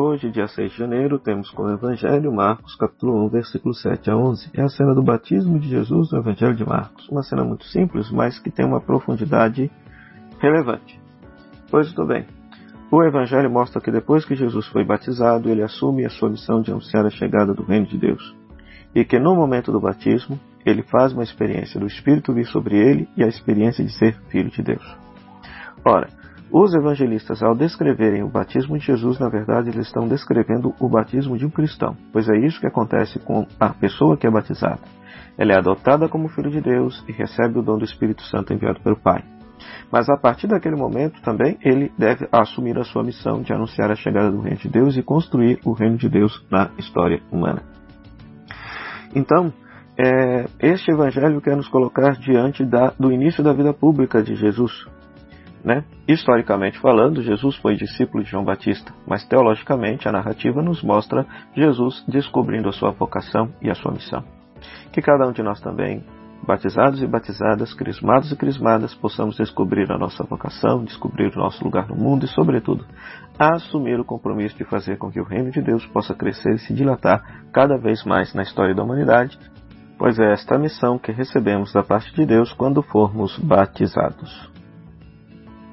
Hoje, dia 6 de janeiro, temos como Evangelho Marcos, capítulo 1, versículo 7 a 11. É a cena do batismo de Jesus no Evangelho de Marcos. Uma cena muito simples, mas que tem uma profundidade relevante. Pois tudo bem. O Evangelho mostra que depois que Jesus foi batizado, ele assume a sua missão de anunciar a chegada do Reino de Deus. E que no momento do batismo, ele faz uma experiência do Espírito vir sobre ele e a experiência de ser filho de Deus. Ora, os evangelistas, ao descreverem o batismo de Jesus, na verdade, eles estão descrevendo o batismo de um cristão, pois é isso que acontece com a pessoa que é batizada. Ela é adotada como filho de Deus e recebe o dom do Espírito Santo enviado pelo Pai. Mas a partir daquele momento também ele deve assumir a sua missão de anunciar a chegada do reino de Deus e construir o reino de Deus na história humana. Então, é, este evangelho quer nos colocar diante da, do início da vida pública de Jesus, né? Historicamente falando, Jesus foi discípulo de João Batista, mas teologicamente a narrativa nos mostra Jesus descobrindo a sua vocação e a sua missão. Que cada um de nós também, batizados e batizadas, crismados e crismadas, possamos descobrir a nossa vocação, descobrir o nosso lugar no mundo e, sobretudo, assumir o compromisso de fazer com que o reino de Deus possa crescer e se dilatar cada vez mais na história da humanidade, pois é esta a missão que recebemos da parte de Deus quando formos batizados.